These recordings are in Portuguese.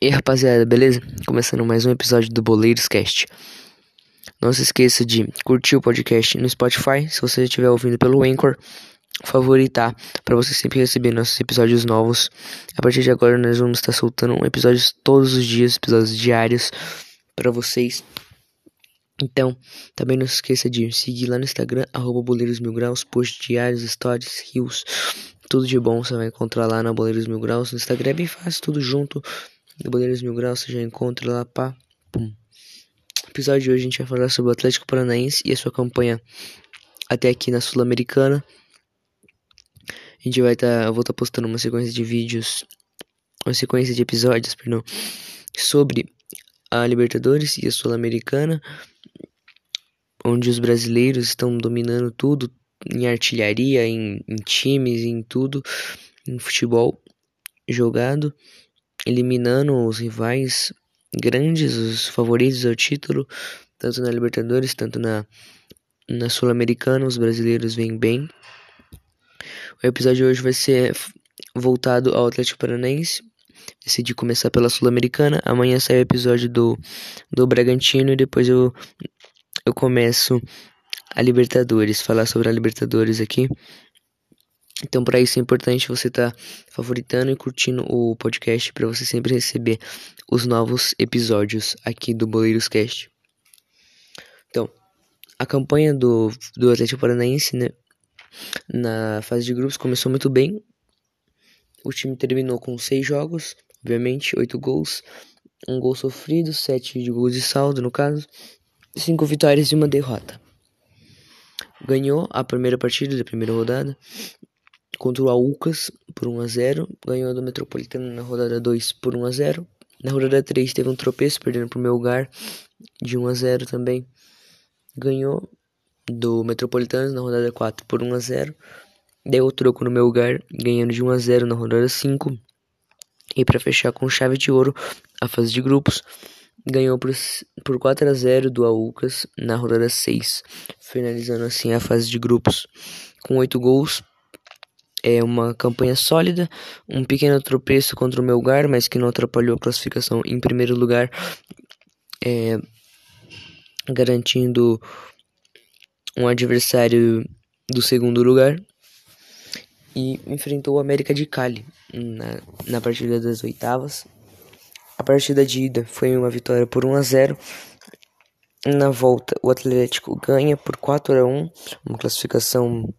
E rapaziada, beleza? Começando mais um episódio do Boleiros Cast. Não se esqueça de curtir o podcast no Spotify, se você estiver ouvindo pelo Anchor, favoritar para você sempre receber nossos episódios novos. A partir de agora nós vamos estar soltando episódios todos os dias, episódios diários para vocês. Então, também não se esqueça de seguir lá no Instagram, arroba Boleiros Mil Graus, posts diários, stories, rios, tudo de bom você vai encontrar lá na Boleiros Mil Graus. No Instagram é bem fácil, tudo junto. No Boleiros Mil Graus você já encontra lá, pá, pum. No episódio de hoje a gente vai falar sobre o Atlético Paranaense e a sua campanha até aqui na Sul-Americana. A gente vai estar, tá, eu vou estar tá postando uma sequência de vídeos, uma sequência de episódios, perdão, sobre a Libertadores e a Sul-Americana onde os brasileiros estão dominando tudo em artilharia, em, em times, em tudo, em futebol jogado, eliminando os rivais grandes, os favoritos ao título, tanto na Libertadores, tanto na, na Sul-Americana, os brasileiros vêm bem. O episódio de hoje vai ser voltado ao Atlético Paranaense. Decidi começar pela Sul-Americana. Amanhã sai o episódio do, do Bragantino e depois eu eu começo a Libertadores, falar sobre a Libertadores aqui. Então, para isso é importante você estar tá favoritando e curtindo o podcast para você sempre receber os novos episódios aqui do Boleiros Cast. Então, a campanha do, do Atlético Paranaense, né, na fase de grupos começou muito bem. O time terminou com seis jogos, obviamente, oito gols, um gol sofrido, sete de gols de saldo no caso, cinco vitórias e uma derrota. Ganhou a primeira partida da primeira rodada contra o Aucas por 1 a 0, ganhou do Metropolitano na rodada 2 por 1 a 0. Na rodada 3 teve um tropeço perdendo para o Melgar de 1 a 0 também. Ganhou do Metropolitano na rodada 4 por 1 a 0. Deu o troco no Melgar, ganhando de 1 a 0 na rodada 5. E para fechar com chave de ouro a fase de grupos, ganhou por, por 4 a 0 do Aucas na rodada 6, finalizando assim a fase de grupos com 8 gols. É uma campanha sólida, um pequeno tropeço contra o Melgar, mas que não atrapalhou a classificação em primeiro lugar, é, garantindo um adversário do segundo lugar. E enfrentou o América de Cali na, na partida das oitavas, a partida de ida foi uma vitória por 1 a 0. Na volta, o Atlético ganha por 4 a 1, uma classificação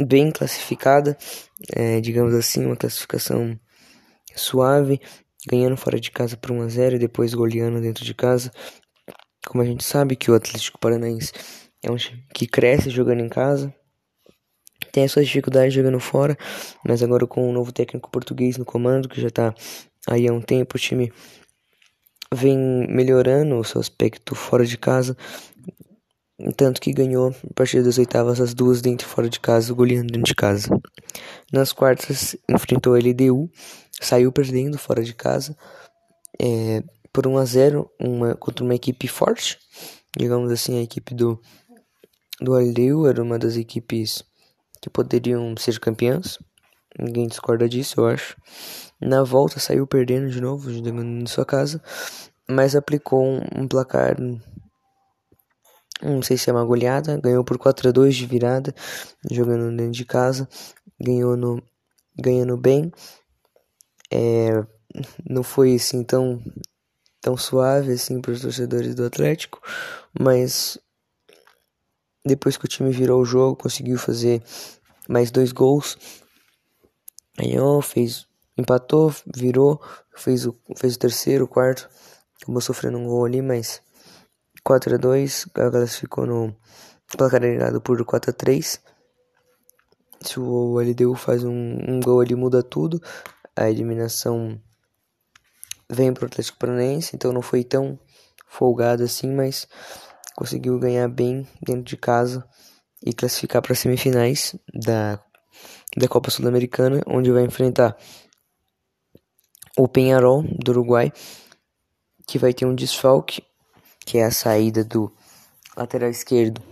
bem classificada, é, digamos assim, uma classificação suave, ganhando fora de casa por 1 a 0 e depois goleando dentro de casa. Como a gente sabe que o Atlético Paranaense é um time que cresce jogando em casa, tem as suas dificuldades jogando fora, mas agora com o um novo técnico português no comando, que já está aí há um tempo, o time vem melhorando o seu aspecto fora de casa, tanto que ganhou a partir das oitavas as duas dentro e fora de casa, goleando dentro de casa. Nas quartas enfrentou a LDU, saiu perdendo fora de casa é, por 1 a 0 uma, contra uma equipe forte, digamos assim, a equipe do, do LDU era uma das equipes que poderiam ser campeãs. Ninguém discorda disso, eu acho. Na volta saiu perdendo de novo, jogando em sua casa, mas aplicou um, um, placar, não sei se é uma goleada, ganhou por 4 a 2 de virada, jogando dentro de casa, ganhou no, ganhando bem. É, não foi assim tão, tão suave assim para os torcedores do Atlético, mas depois que o time virou o jogo, conseguiu fazer mais dois gols. Ganhou, fez, empatou, virou, fez o, fez o terceiro, o quarto. Acabou sofrendo um gol ali, mas 4 a 2 classificou no placar agregado por 4 a 3 Se o LDU faz um, um gol ali, muda tudo. A eliminação vem pro Atlético Paranaense, então não foi tão folgado assim, mas conseguiu ganhar bem dentro de casa e classificar para as semifinais da, da Copa Sul-Americana, onde vai enfrentar o Penharol do Uruguai, que vai ter um desfalque, que é a saída do lateral esquerdo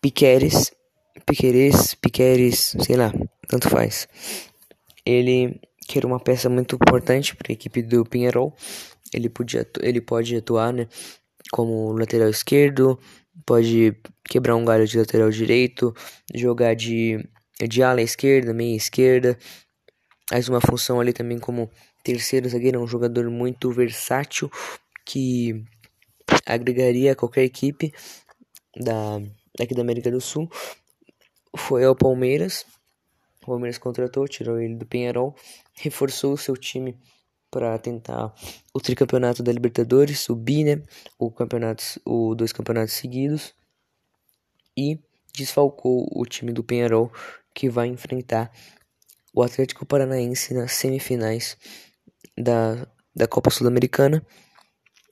Piqueres, Piqueres, Piqueres, sei lá, tanto faz. Ele era uma peça muito importante para a equipe do Pinheirol. Ele, podia, ele pode atuar né, como lateral esquerdo, pode quebrar um galho de lateral direito, jogar de, de ala esquerda, meia esquerda. Faz uma função ali também como terceiro zagueiro, é um jogador muito versátil que agregaria qualquer equipe da, daqui da América do Sul. Foi ao Palmeiras. O Palmeiras contratou, tirou ele do Penharol, reforçou o seu time para tentar o tricampeonato da Libertadores, subir, né? O campeonato, o dois campeonatos seguidos e desfalcou o time do Penharol que vai enfrentar o Atlético Paranaense nas semifinais da, da Copa Sul-Americana.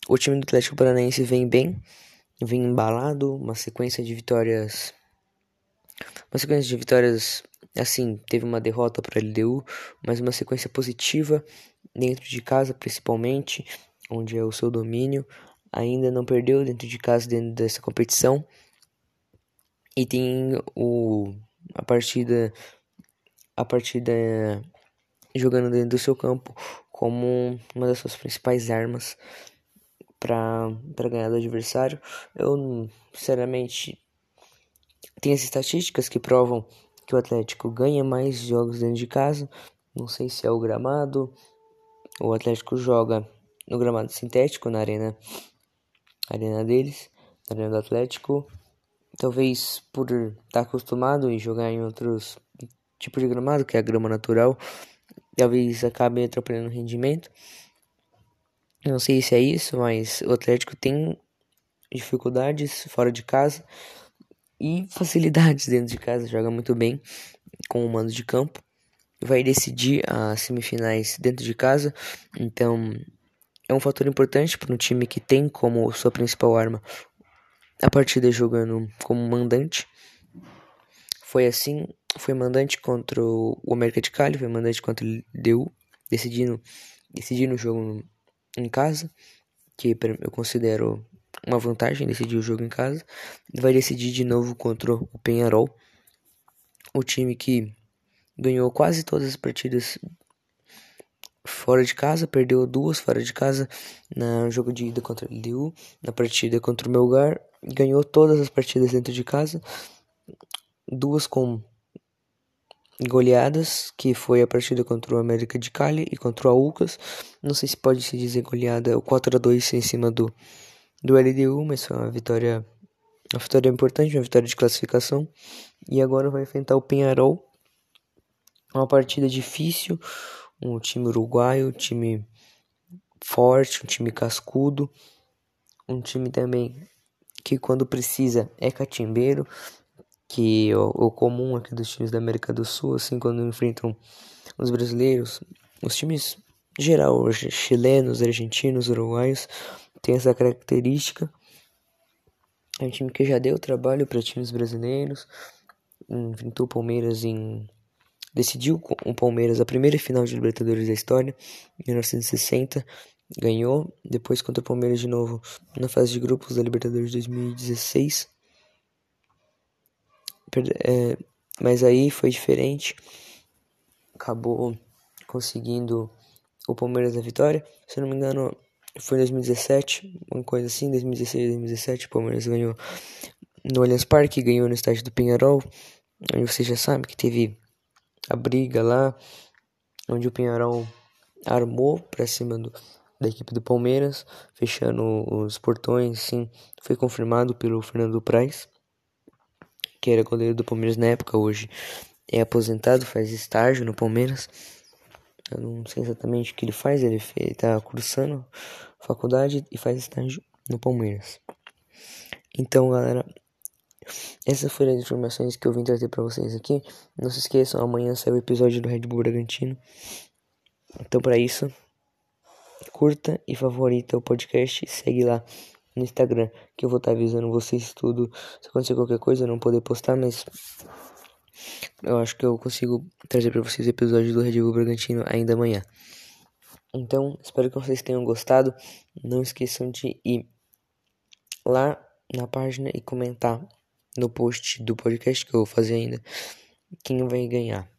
O time do Atlético Paranaense vem bem, vem embalado, uma sequência de vitórias. Uma sequência de vitórias, assim, teve uma derrota para a LDU, mas uma sequência positiva dentro de casa, principalmente, onde é o seu domínio. Ainda não perdeu dentro de casa dentro dessa competição. E tem o a partida a partida jogando dentro do seu campo como uma das suas principais armas para ganhar do adversário. Eu, sinceramente, tem as estatísticas que provam que o Atlético ganha mais jogos dentro de casa. Não sei se é o gramado. O Atlético joga no gramado sintético, na arena, arena deles, na arena do Atlético. Talvez por estar tá acostumado e jogar em outros tipos de gramado, que é a grama natural, talvez acabe atrapalhando o rendimento. Eu não sei se é isso, mas o Atlético tem dificuldades fora de casa e facilidades dentro de casa, joga muito bem com o mando de campo. Vai decidir as semifinais dentro de casa, então é um fator importante para um time que tem como sua principal arma a partida jogando como mandante. Foi assim, foi mandante contra o América de Cali, foi mandante contra o LDU, decidindo, decidindo o jogo em casa, que eu considero uma vantagem decidir o jogo em casa. Vai decidir de novo contra o Penharol, o time que ganhou quase todas as partidas fora de casa, perdeu duas fora de casa no jogo de ida contra o LDU, na partida contra o Melgar, ganhou todas as partidas dentro de casa, duas com goleadas, que foi a partida contra o América de Cali e contra o Aucas. Não sei se pode se dizer goleada, o 4 a 2 em cima do do LDU, mas foi uma vitória uma vitória importante, uma vitória de classificação. E agora vai enfrentar o Penharol. Uma partida difícil, um time uruguaio, um time forte, um time cascudo, um time também que quando precisa é catimbeiro, que o, o comum aqui dos times da América do Sul, assim, quando enfrentam os brasileiros, os times geral, chilenos, argentinos, uruguaios, tem essa característica. É um time que já deu trabalho para times brasileiros, enfrentou o Palmeiras em decidiu com o Palmeiras a primeira final de Libertadores da história, em 1960, ganhou, depois contra o Palmeiras de novo na fase de grupos da Libertadores 2016 é, mas aí foi diferente. Acabou conseguindo o Palmeiras a vitória. Se eu não me engano, foi em 2017, uma coisa assim, 2016, 2017, o Palmeiras ganhou no Allianz Parque, ganhou no estádio do Pinharol. Você já sabe que teve a briga lá, onde o Pinharol armou para cima do, da equipe do Palmeiras, fechando os portões, sim, foi confirmado pelo Fernando Praz que era goleiro do Palmeiras na época, hoje é aposentado, faz estágio no Palmeiras. Eu não sei exatamente o que ele faz, ele, ele tá cursando faculdade e faz estágio no Palmeiras. Então, galera, essas foram as informações que eu vim trazer para vocês aqui. Não se esqueçam, amanhã sai o episódio do Red Bull Bragantino. Então, para isso, curta e favorita o podcast, segue lá no Instagram, que eu vou estar tá avisando vocês tudo. Se acontecer qualquer coisa, eu não poder postar, mas eu acho que eu consigo trazer para vocês episódios do Red Bull Bragantino ainda amanhã. Então, espero que vocês tenham gostado. Não esqueçam de ir lá na página e comentar no post do podcast que eu vou fazer ainda quem vai ganhar.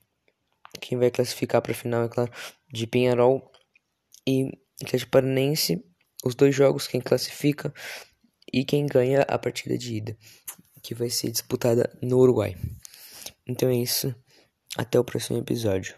Quem vai classificar para a final, é claro, de Penharol e Atlético Paranense, os dois jogos, quem classifica e quem ganha a partida de ida, que vai ser disputada no Uruguai. Então é isso, até o próximo episódio.